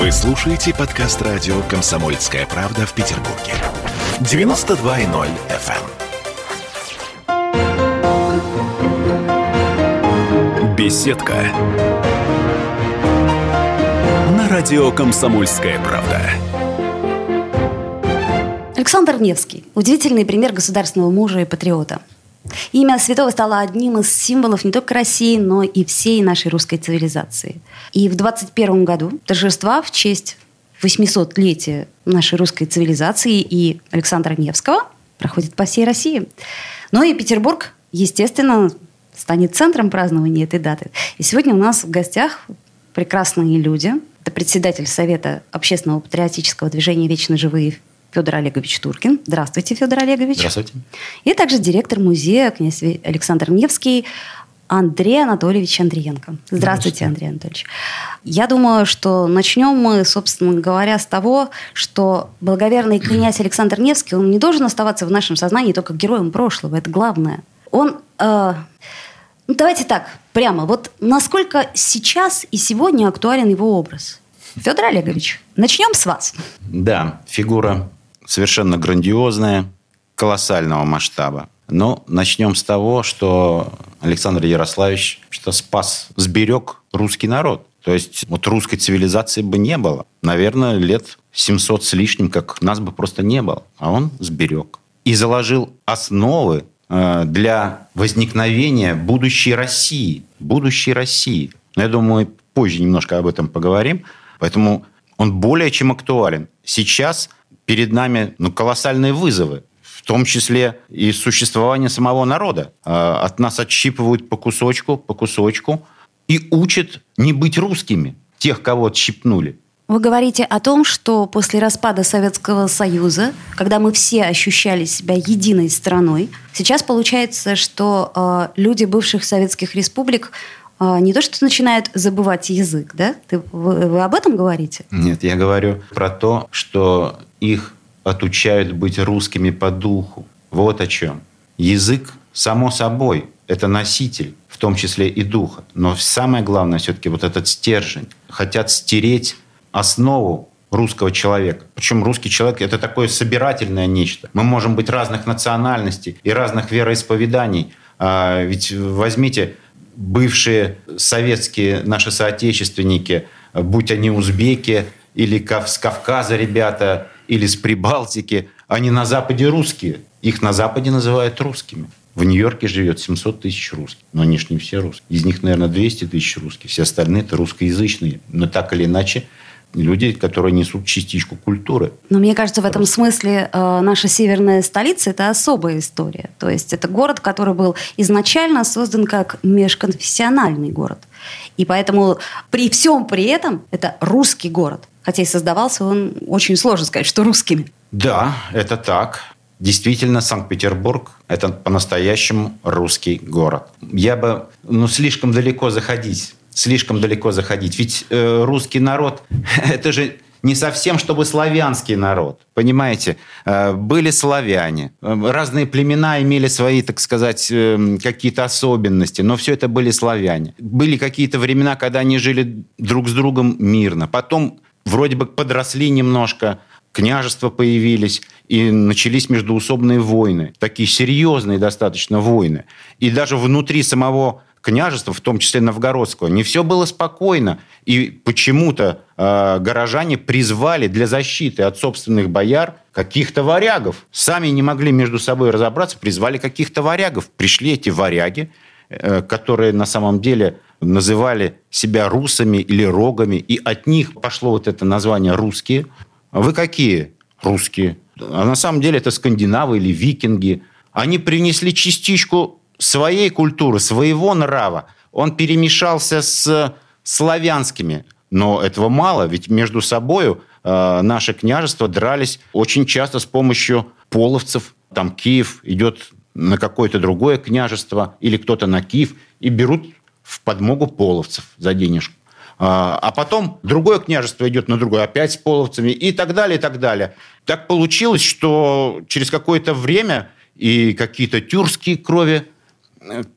Вы слушаете подкаст радио «Комсомольская правда» в Петербурге. 92.0 FM. эм. Беседка. На радио «Комсомольская правда». Александр Невский – удивительный пример государственного мужа и патриота. Имя святого стало одним из символов не только России, но и всей нашей русской цивилизации. И в 21 году торжества в честь 800-летия нашей русской цивилизации и Александра Невского проходят по всей России. Но и Петербург, естественно, станет центром празднования этой даты. И сегодня у нас в гостях прекрасные люди. Это председатель Совета общественного патриотического движения «Вечно живые» Федор Олегович Туркин. Здравствуйте, Федор Олегович. Здравствуйте. И также директор музея князь Александр Невский Андрей Анатольевич Андриенко. Здравствуйте, Здравствуйте, Андрей Анатольевич. Я думаю, что начнем мы, собственно говоря, с того, что благоверный князь Александр Невский, он не должен оставаться в нашем сознании только героем прошлого. Это главное. Он... Э, ну, давайте так, прямо. Вот насколько сейчас и сегодня актуален его образ? Федор Олегович, начнем с вас. Да, фигура совершенно грандиозная, колоссального масштаба. Но начнем с того, что Александр Ярославич что спас, сберег русский народ. То есть вот русской цивилизации бы не было. Наверное, лет 700 с лишним, как нас бы просто не было. А он сберег. И заложил основы э, для возникновения будущей России. Будущей России. Но я думаю, мы позже немножко об этом поговорим. Поэтому он более чем актуален. Сейчас перед нами ну, колоссальные вызовы, в том числе и существование самого народа. А, от нас отщипывают по кусочку, по кусочку и учат не быть русскими, тех, кого отщипнули. Вы говорите о том, что после распада Советского Союза, когда мы все ощущали себя единой страной, сейчас получается, что э, люди бывших советских республик а, не то, что начинают забывать язык, да? Ты, вы, вы об этом говорите? Нет, я говорю про то, что их отучают быть русскими по духу. Вот о чем. Язык, само собой, это носитель, в том числе и духа. Но самое главное все-таки вот этот стержень. Хотят стереть основу русского человека. Причем русский человек – это такое собирательное нечто. Мы можем быть разных национальностей и разных вероисповеданий. А ведь возьмите бывшие советские наши соотечественники, будь они узбеки или с Кавказа ребята, или с Прибалтики, они на Западе русские. Их на Западе называют русскими. В Нью-Йорке живет 700 тысяч русских. Но они же не все русские. Из них, наверное, 200 тысяч русских. Все остальные – это русскоязычные. Но так или иначе – люди, которые несут частичку культуры. Но мне кажется, в этом смысле э, наша северная столица – это особая история. То есть это город, который был изначально создан как межконфессиональный город. И поэтому при всем при этом это русский город. Хотя и создавался он, очень сложно сказать, что русскими. Да, это так. Действительно, Санкт-Петербург – это по-настоящему русский город. Я бы ну, слишком далеко заходить слишком далеко заходить. Ведь э, русский народ – это же не совсем, чтобы славянский народ. Понимаете, э, были славяне, э, разные племена имели свои, так сказать, э, какие-то особенности, но все это были славяне. Были какие-то времена, когда они жили друг с другом мирно. Потом вроде бы подросли немножко, княжества появились, и начались междуусобные войны, такие серьезные достаточно войны. И даже внутри самого княжества, в том числе Новгородского, не все было спокойно. И почему-то э, горожане призвали для защиты от собственных бояр каких-то варягов. Сами не могли между собой разобраться, призвали каких-то варягов. Пришли эти варяги, э, которые на самом деле называли себя русами или рогами, и от них пошло вот это название «русские». Вы какие? Русские. А на самом деле это скандинавы или викинги. Они принесли частичку своей культуры, своего нрава, он перемешался с славянскими. Но этого мало, ведь между собой э, наши княжества дрались очень часто с помощью половцев. Там Киев идет на какое-то другое княжество или кто-то на Киев и берут в подмогу половцев за денежку. А, а потом другое княжество идет на другое, опять с половцами и так далее, и так далее. Так получилось, что через какое-то время и какие-то тюркские крови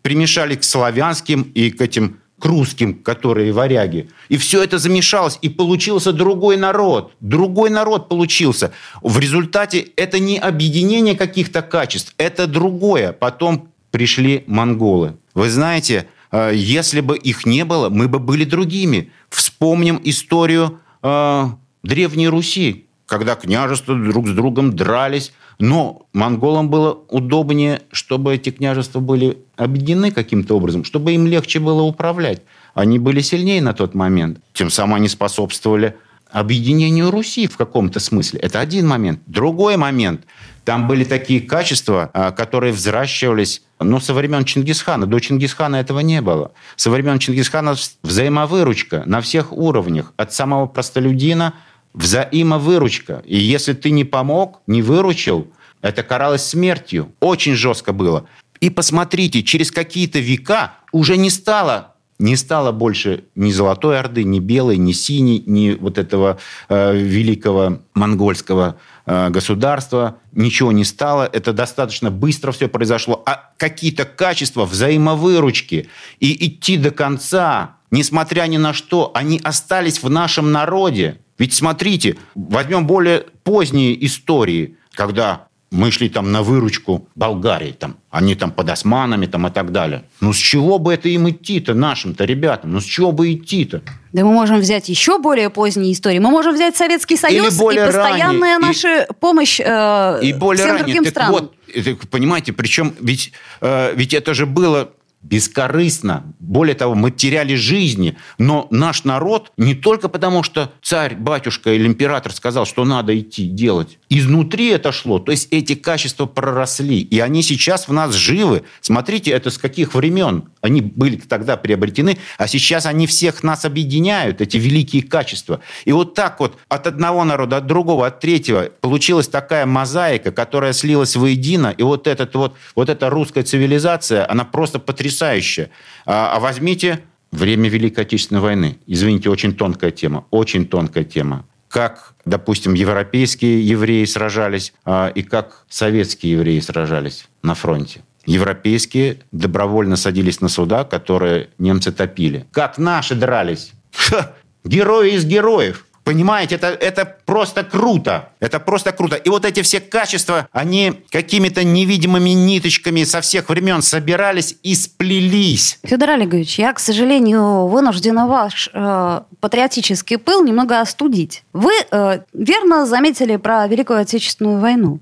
примешали к славянским и к этим к русским, которые варяги. И все это замешалось, и получился другой народ. Другой народ получился. В результате это не объединение каких-то качеств, это другое. Потом пришли монголы. Вы знаете, э, если бы их не было, мы бы были другими. Вспомним историю э, Древней Руси, когда княжества друг с другом дрались. Но монголам было удобнее, чтобы эти княжества были объединены каким-то образом, чтобы им легче было управлять. Они были сильнее на тот момент. Тем самым они способствовали объединению Руси в каком-то смысле. Это один момент. Другой момент. Там были такие качества, а, которые взращивались но со времен Чингисхана. До Чингисхана этого не было. Со времен Чингисхана взаимовыручка на всех уровнях. От самого простолюдина взаимовыручка. И если ты не помог, не выручил, это каралось смертью. Очень жестко было. И посмотрите, через какие-то века уже не стало не стало больше ни Золотой Орды, ни Белой, ни Синей, ни вот этого э, великого монгольского э, государства. Ничего не стало. Это достаточно быстро все произошло. А какие-то качества взаимовыручки и идти до конца, несмотря ни на что, они остались в нашем народе. Ведь смотрите, возьмем более поздние истории, когда мы шли там на выручку Болгарии, там, они там под османами там, и так далее. Ну с чего бы это им идти-то, нашим-то ребятам? Ну с чего бы идти-то? Да мы можем взять еще более поздние истории. Мы можем взять Советский Союз Или более и постоянная ранее, наша и, помощь э, и более всем ранее. другим так странам. Вот, это, понимаете, причем ведь, э, ведь это же было бескорыстно. Более того, мы теряли жизни. Но наш народ не только потому, что царь, батюшка или император сказал, что надо идти делать. Изнутри это шло. То есть эти качества проросли. И они сейчас в нас живы. Смотрите, это с каких времен они были тогда приобретены, а сейчас они всех нас объединяют, эти великие качества. И вот так вот от одного народа, от другого, от третьего получилась такая мозаика, которая слилась воедино. И вот, этот вот, вот эта русская цивилизация, она просто потрясающая потрясающе. А, а возьмите время Великой Отечественной войны. Извините, очень тонкая тема. Очень тонкая тема. Как, допустим, европейские евреи сражались а, и как советские евреи сражались на фронте. Европейские добровольно садились на суда, которые немцы топили. Как наши дрались. Ха! Герои из героев. Понимаете, это, это просто круто. Это просто круто. И вот эти все качества, они какими-то невидимыми ниточками со всех времен собирались и сплелись. Федор Олегович, я, к сожалению, вынуждена ваш э, патриотический пыл немного остудить. Вы э, верно заметили про Великую Отечественную войну.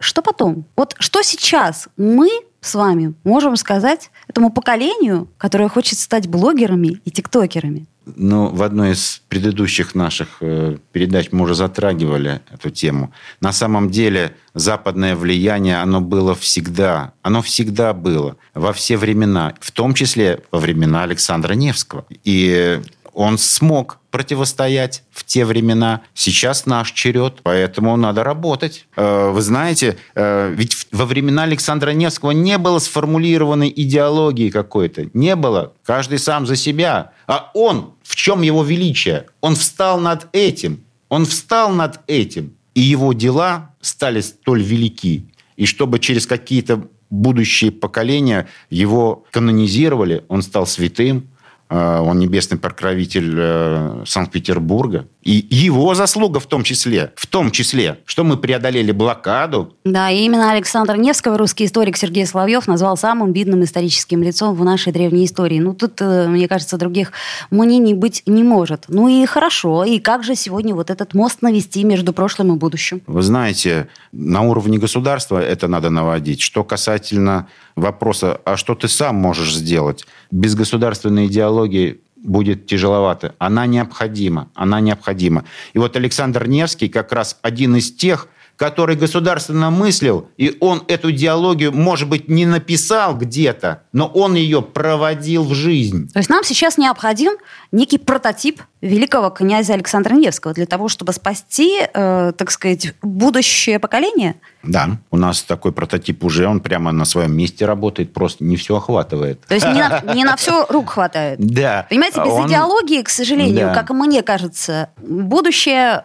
Что потом? Вот что сейчас мы с вами можем сказать этому поколению, которое хочет стать блогерами и тиктокерами? Ну, в одной из предыдущих наших э, передач мы уже затрагивали эту тему. На самом деле западное влияние, оно было всегда. Оно всегда было. Во все времена. В том числе во времена Александра Невского. И он смог противостоять в те времена. Сейчас наш черед, поэтому надо работать. Э, вы знаете, э, ведь во времена Александра Невского не было сформулированной идеологии какой-то. Не было. Каждый сам за себя. А он, в чем его величие? Он встал над этим. Он встал над этим. И его дела стали столь велики. И чтобы через какие-то будущие поколения его канонизировали, он стал святым, он небесный покровитель э, Санкт-Петербурга. И его заслуга в том числе, в том числе, что мы преодолели блокаду. Да, и именно Александр Невского русский историк Сергей Соловьев назвал самым видным историческим лицом в нашей древней истории. Ну, тут, э, мне кажется, других мнений быть не может. Ну и хорошо. И как же сегодня вот этот мост навести между прошлым и будущим? Вы знаете, на уровне государства это надо наводить. Что касательно вопроса, а что ты сам можешь сделать? Без государственной идеологии будет тяжеловато. Она необходима. Она необходима. И вот Александр Невский как раз один из тех, который государственно мыслил, и он эту диалогию, может быть, не написал где-то, но он ее проводил в жизнь. То есть нам сейчас необходим некий прототип великого князя Александра Невского для того, чтобы спасти, э, так сказать, будущее поколение? Да, у нас такой прототип уже, он прямо на своем месте работает, просто не все охватывает. То есть не на, не на все рук хватает? Да. Понимаете, без он... идеологии, к сожалению, да. как мне кажется, будущее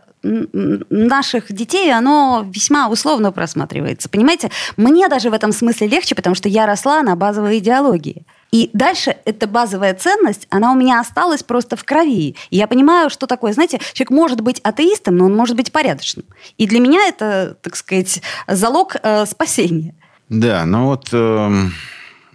наших детей, оно весьма условно просматривается. Понимаете, мне даже в этом смысле легче, потому что я росла на базовой идеологии. И дальше эта базовая ценность, она у меня осталась просто в крови. И я понимаю, что такое, знаете, человек может быть атеистом, но он может быть порядочным. И для меня это, так сказать, залог э, спасения. Да, ну вот э,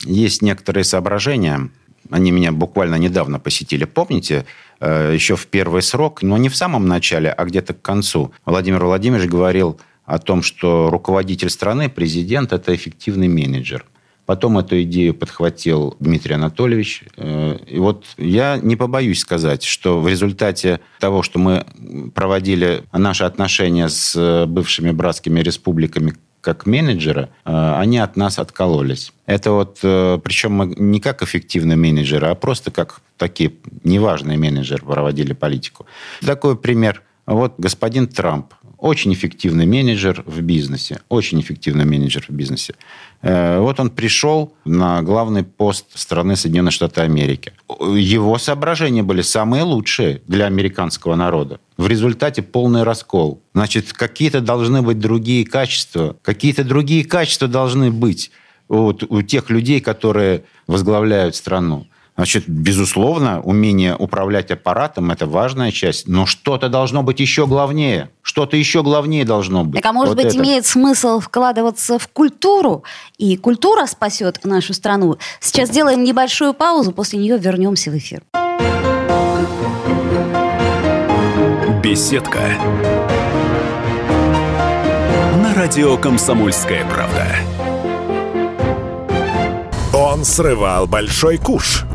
есть некоторые соображения, они меня буквально недавно посетили. Помните, еще в первый срок, но не в самом начале, а где-то к концу, Владимир Владимирович говорил о том, что руководитель страны, президент, это эффективный менеджер. Потом эту идею подхватил Дмитрий Анатольевич. Э, и вот я не побоюсь сказать, что в результате того, что мы проводили наши отношения с бывшими братскими республиками как менеджера, э, они от нас откололись. Это вот, э, причем мы не как эффективные менеджеры, а просто как такие неважные менеджеры проводили политику. Такой пример. Вот господин Трамп, очень эффективный менеджер в бизнесе, очень эффективный менеджер в бизнесе. Э, вот он пришел на главный пост страны Соединенных Штатов Америки. Его соображения были самые лучшие для американского народа. В результате полный раскол. Значит, какие-то должны быть другие качества, какие-то другие качества должны быть вот у тех людей, которые возглавляют страну. Значит, безусловно, умение управлять аппаратом – это важная часть, но что-то должно быть еще главнее. Что-то еще главнее должно быть. Так, а может вот быть, это. имеет смысл вкладываться в культуру, и культура спасет нашу страну? Сейчас сделаем небольшую паузу, после нее вернемся в эфир. Беседка. На радио «Комсомольская правда». Он срывал большой куш –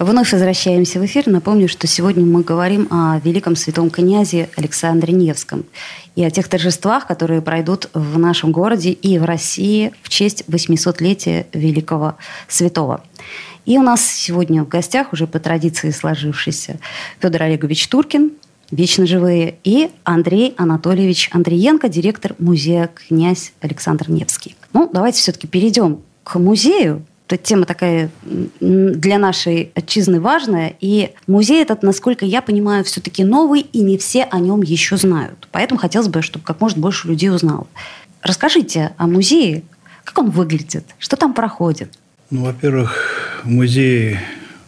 Вновь возвращаемся в эфир. Напомню, что сегодня мы говорим о великом святом князе Александре Невском и о тех торжествах, которые пройдут в нашем городе и в России в честь 800-летия великого святого. И у нас сегодня в гостях, уже по традиции сложившийся, Федор Олегович Туркин, вечно живые, и Андрей Анатольевич Андриенко, директор музея «Князь Александр Невский». Ну, давайте все-таки перейдем к музею, эта тема такая для нашей отчизны важная. И музей этот, насколько я понимаю, все-таки новый, и не все о нем еще знают. Поэтому хотелось бы, чтобы как можно больше людей узнало. Расскажите о музее, как он выглядит, что там проходит. Ну, во-первых, музей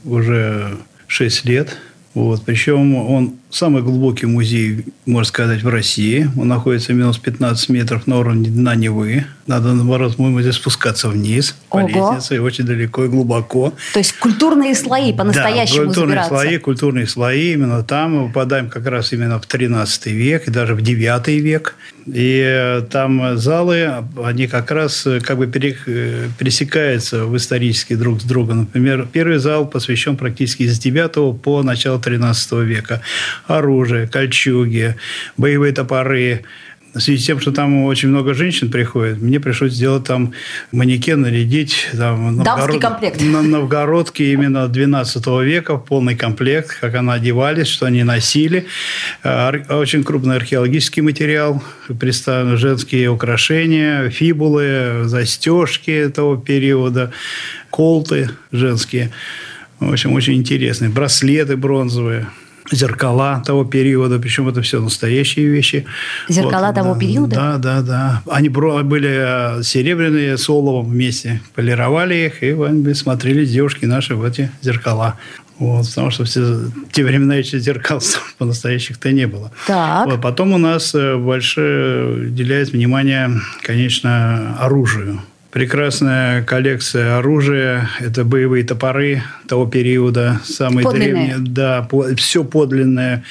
уже 6 лет. Вот. Причем он самый глубокий музей, можно сказать, в России. Он находится минус 15 метров на уровне дна Невы. Надо, наоборот, мы будем спускаться вниз по Ого. лестнице, и очень далеко и глубоко. То есть культурные слои по-настоящему да, культурные слои, культурные слои. Именно там мы попадаем как раз именно в 13 век и даже в 9 век. И э, там залы, они как раз э, как бы э, пересекаются в исторически друг с другом. Например, первый зал посвящен практически с 9 по начало 13 века оружие, кольчуги, боевые топоры. В связи с тем, что там очень много женщин приходит, мне пришлось сделать там манекен, нарядить. Там, Дамский комплект. На новгородке именно 12 века, полный комплект, как она одевались, что они носили. Очень крупный археологический материал, представлены женские украшения, фибулы, застежки этого периода, колты женские. В общем, очень интересные. Браслеты бронзовые – зеркала того периода, причем это все настоящие вещи. Зеркала вот, того да, периода? Да, да, да. Они были э, серебряные с оловом вместе. Полировали их, и смотрели девушки наши в эти зеркала. Вот, потому что все, те времена еще зеркал по-настоящих-то не было. Так. Вот, потом у нас э, большое уделяет внимание, конечно, оружию. Прекрасная коллекция оружия. Это боевые топоры того периода. Самые подлинные. древние. Да, все подлинное.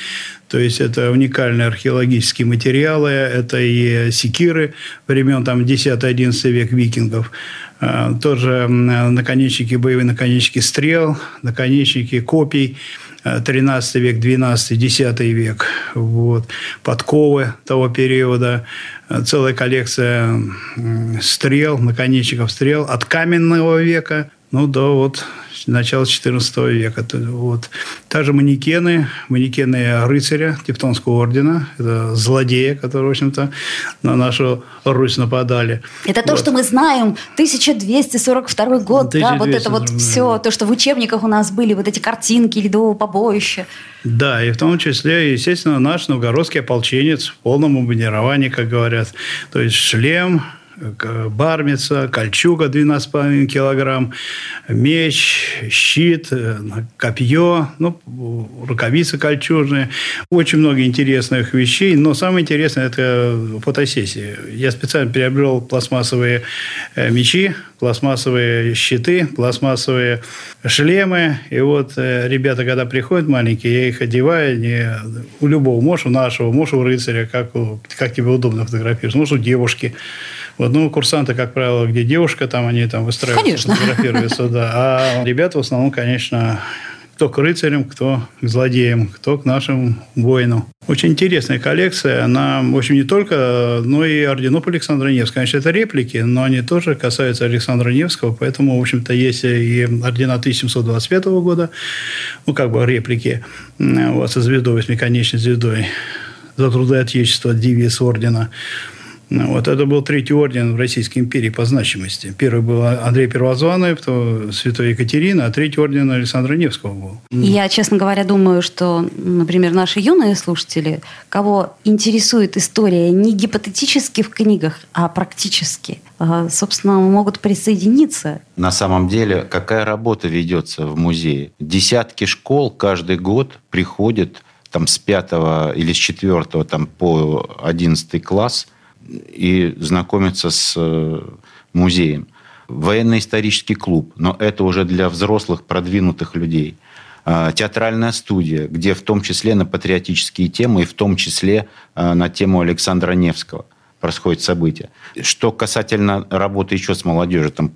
То есть это уникальные археологические материалы. Это и секиры времен там 10-11 век викингов. А, тоже наконечники, боевые наконечники стрел, наконечники копий. 13 век, 12, 10 век. Вот. Подковы того периода целая коллекция стрел, наконечников стрел от каменного века ну, до вот начала XIV века. Вот. Также манекены, манекены рыцаря Тевтонского ордена, это злодея, которые, в общем-то, на нашу Русь нападали. Это то, вот. что мы знаем, 1242 год, 1242. да, вот это вот все, то, что в учебниках у нас были, вот эти картинки ледового побоища. Да, и в том числе, естественно, наш новгородский ополченец в полном обмундировании, как говорят. То есть шлем, бармица, кольчуга 12,5 килограмм, меч, щит, э, копье, ну, рукавицы кольчужные. Очень много интересных вещей, но самое интересное – это фотосессии. Я специально приобрел пластмассовые э, мечи, пластмассовые щиты, пластмассовые шлемы. И вот э, ребята, когда приходят маленькие, я их одеваю не, у любого. Можешь у нашего, можешь у рыцаря, как, как тебе удобно фотографировать. Можешь у девушки. Вот, ну, курсанты, как правило, где девушка, там они там выстраиваются, Конечно. фотографируются, да. А ребята в основном, конечно, кто к рыцарям, кто к злодеям, кто к нашим воинам. Очень интересная коллекция. Она, в общем, не только, но и орденов Александра Невского. Конечно, это реплики, но они тоже касаются Александра Невского, поэтому, в общем-то, есть и ордена 1725 года, ну, как бы реплики, вот, со звездой, восьмиконечной звездой за труды Отечества, девиз ордена. Ну, вот это был третий орден в Российской империи по значимости. Первый был Андрей Первозванный, потом Святой Екатерина, а третий орден Александра Невского был. Я, честно говоря, думаю, что, например, наши юные слушатели, кого интересует история не гипотетически в книгах, а практически, а, собственно, могут присоединиться. На самом деле, какая работа ведется в музее? Десятки школ каждый год приходят там с пятого или с четвертого там, по одиннадцатый класс – и знакомиться с э, музеем. Военно-исторический клуб, но это уже для взрослых, продвинутых людей. А, театральная студия, где в том числе на патриотические темы и в том числе а, на тему Александра Невского происходят события. Что касательно работы еще с молодежью, там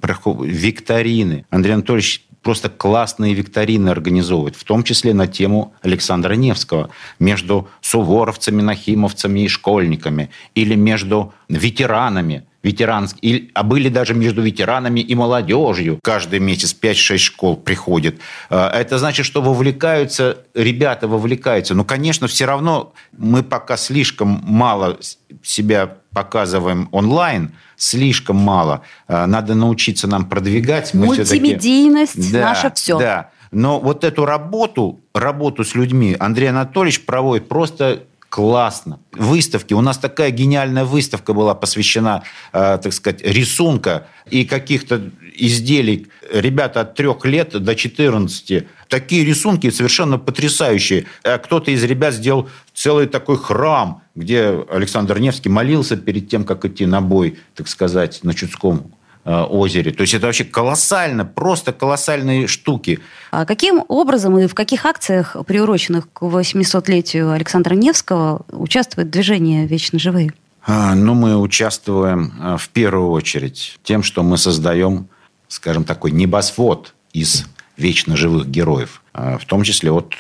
викторины. Андрей Анатольевич просто классные викторины организовывать, в том числе на тему Александра Невского, между суворовцами, нахимовцами и школьниками, или между ветеранами, ветеранск... а были даже между ветеранами и молодежью. Каждый месяц 5-6 школ приходит. А, это значит, что вовлекаются, ребята вовлекаются. Но, конечно, все равно мы пока слишком мало себя показываем онлайн, слишком мало. А, надо научиться нам продвигать. Мы Мультимедийность да, наше все. Да. Но вот эту работу, работу с людьми Андрей Анатольевич проводит просто классно. Выставки. У нас такая гениальная выставка была посвящена, э, так сказать, рисунка и каких-то изделий. Ребята от трех лет до 14. Такие рисунки совершенно потрясающие. Э, кто-то из ребят сделал целый такой храм, где Александр Невский молился перед тем, как идти на бой, так сказать, на Чудском озере. То есть это вообще колоссально, просто колоссальные штуки. А каким образом и в каких акциях, приуроченных к 800-летию Александра Невского, участвует движение «Вечно живые»? А, ну, мы участвуем э, в первую очередь тем, что мы создаем, скажем, такой небосвод из вечно живых героев, э, в том числе от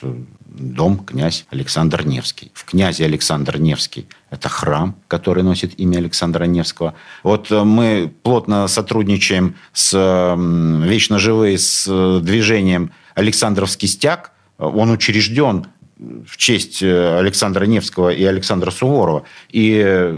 дом князь Александр Невский. В князе Александр Невский это храм, который носит имя Александра Невского. Вот э, мы плотно сотрудничаем с вечно живые с э, движением Александровский стяг. Он учрежден в честь э, Александра Невского и Александра Суворова. И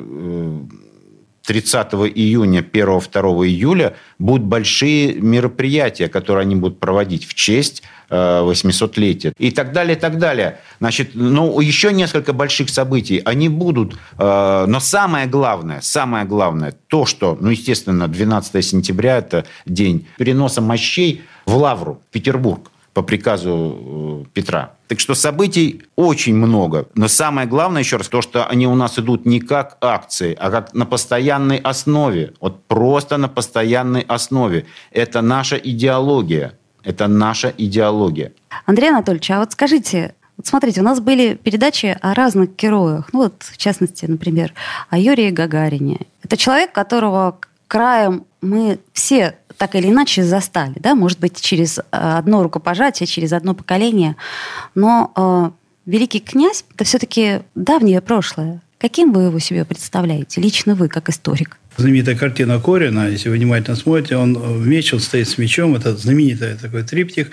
30 июня, 1-2 июля будут большие мероприятия, которые они будут проводить в честь 800-летия и так далее, и так далее. Значит, ну, еще несколько больших событий, они будут, но самое главное, самое главное, то, что, ну, естественно, 12 сентября – это день переноса мощей в Лавру, в Петербург по приказу э, Петра. Так что событий очень много. Но самое главное, еще раз, то, что они у нас идут не как акции, а как на постоянной основе. Вот просто на постоянной основе. Это наша идеология. Это наша идеология. Андрей Анатольевич, а вот скажите, вот смотрите, у нас были передачи о разных героях. Ну вот, в частности, например, о Юрии Гагарине. Это человек, которого краем мы все так или иначе застали, да, может быть, через э, одно рукопожатие, через одно поколение. Но э, великий князь – это все-таки давнее прошлое. Каким вы его себе представляете, лично вы, как историк? Знаменитая картина Корина, если вы внимательно смотрите, он в меч, он стоит с мечом, это знаменитый такой триптих.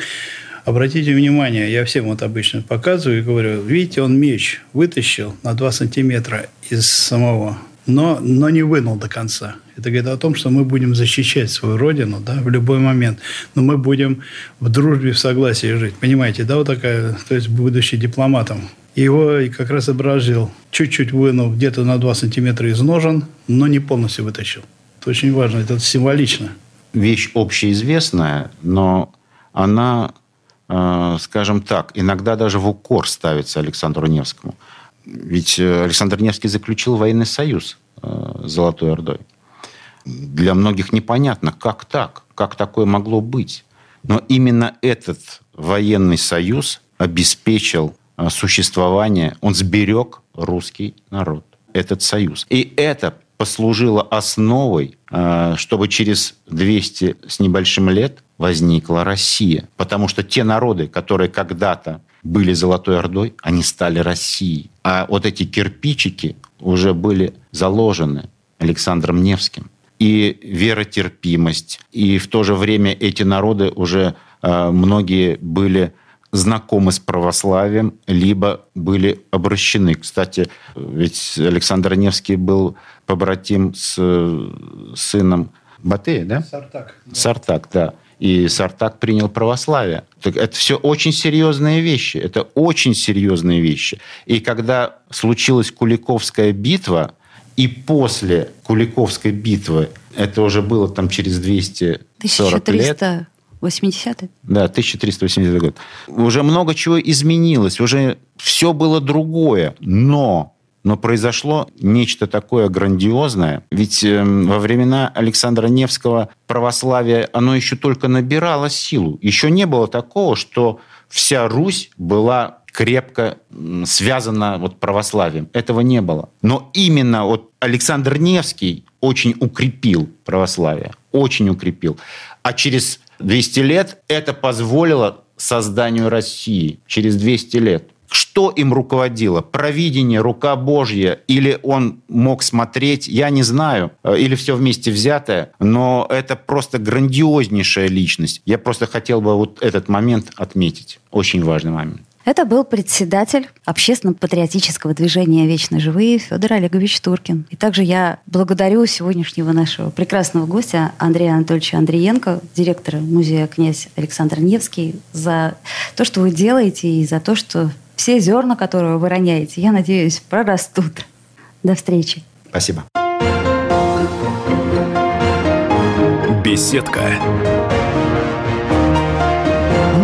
Обратите внимание, я всем вот обычно показываю и говорю, видите, он меч вытащил на 2 сантиметра из самого но, но не вынул до конца. Это говорит о том, что мы будем защищать свою родину да, в любой момент. Но мы будем в дружбе, в согласии жить. Понимаете, да, вот такая, то есть будущий дипломатом. Его как раз образил, чуть-чуть вынул где-то на 2 сантиметра из ножен, но не полностью вытащил. Это очень важно, это символично. Вещь общеизвестная, но она, э, скажем так, иногда даже в укор ставится Александру Невскому – ведь э, Александр Невский заключил военный союз э, с Золотой Ордой. Для многих непонятно, как так, как такое могло быть. Но именно этот военный союз обеспечил э, существование, он сберег русский народ, этот союз. И это послужило основой, чтобы через 200 с небольшим лет возникла Россия. Потому что те народы, которые когда-то были Золотой Ордой, они стали Россией. А вот эти кирпичики уже были заложены Александром Невским. И веротерпимость, и в то же время эти народы уже э, многие были знакомы с православием, либо были обращены. Кстати, ведь Александр Невский был побратим с э, сыном Батея, да? Сартак. Сартак, да и Сартак принял православие. Так это все очень серьезные вещи. Это очень серьезные вещи. И когда случилась Куликовская битва, и после Куликовской битвы, это уже было там через 240 лет. 80 Да, 1380 год. Уже много чего изменилось, уже все было другое. Но но произошло нечто такое грандиозное. Ведь э, во времена Александра Невского православие, оно еще только набирало силу. Еще не было такого, что вся Русь была крепко связана вот православием. Этого не было. Но именно вот Александр Невский очень укрепил православие. Очень укрепил. А через 200 лет это позволило созданию России. Через 200 лет. Что им руководило? Провидение, рука Божья? Или он мог смотреть? Я не знаю. Э, или все вместе взятое. Но это просто грандиознейшая личность. Я просто хотел бы вот этот момент отметить. Очень важный момент. Это был председатель общественно-патриотического движения «Вечно живые» Федор Олегович Туркин. И также я благодарю сегодняшнего нашего прекрасного гостя Андрея Анатольевича Андриенко, директора музея «Князь Александр Невский», за то, что вы делаете, и за то, что все зерна, которые вы роняете, я надеюсь, прорастут. До встречи. Спасибо. Беседка.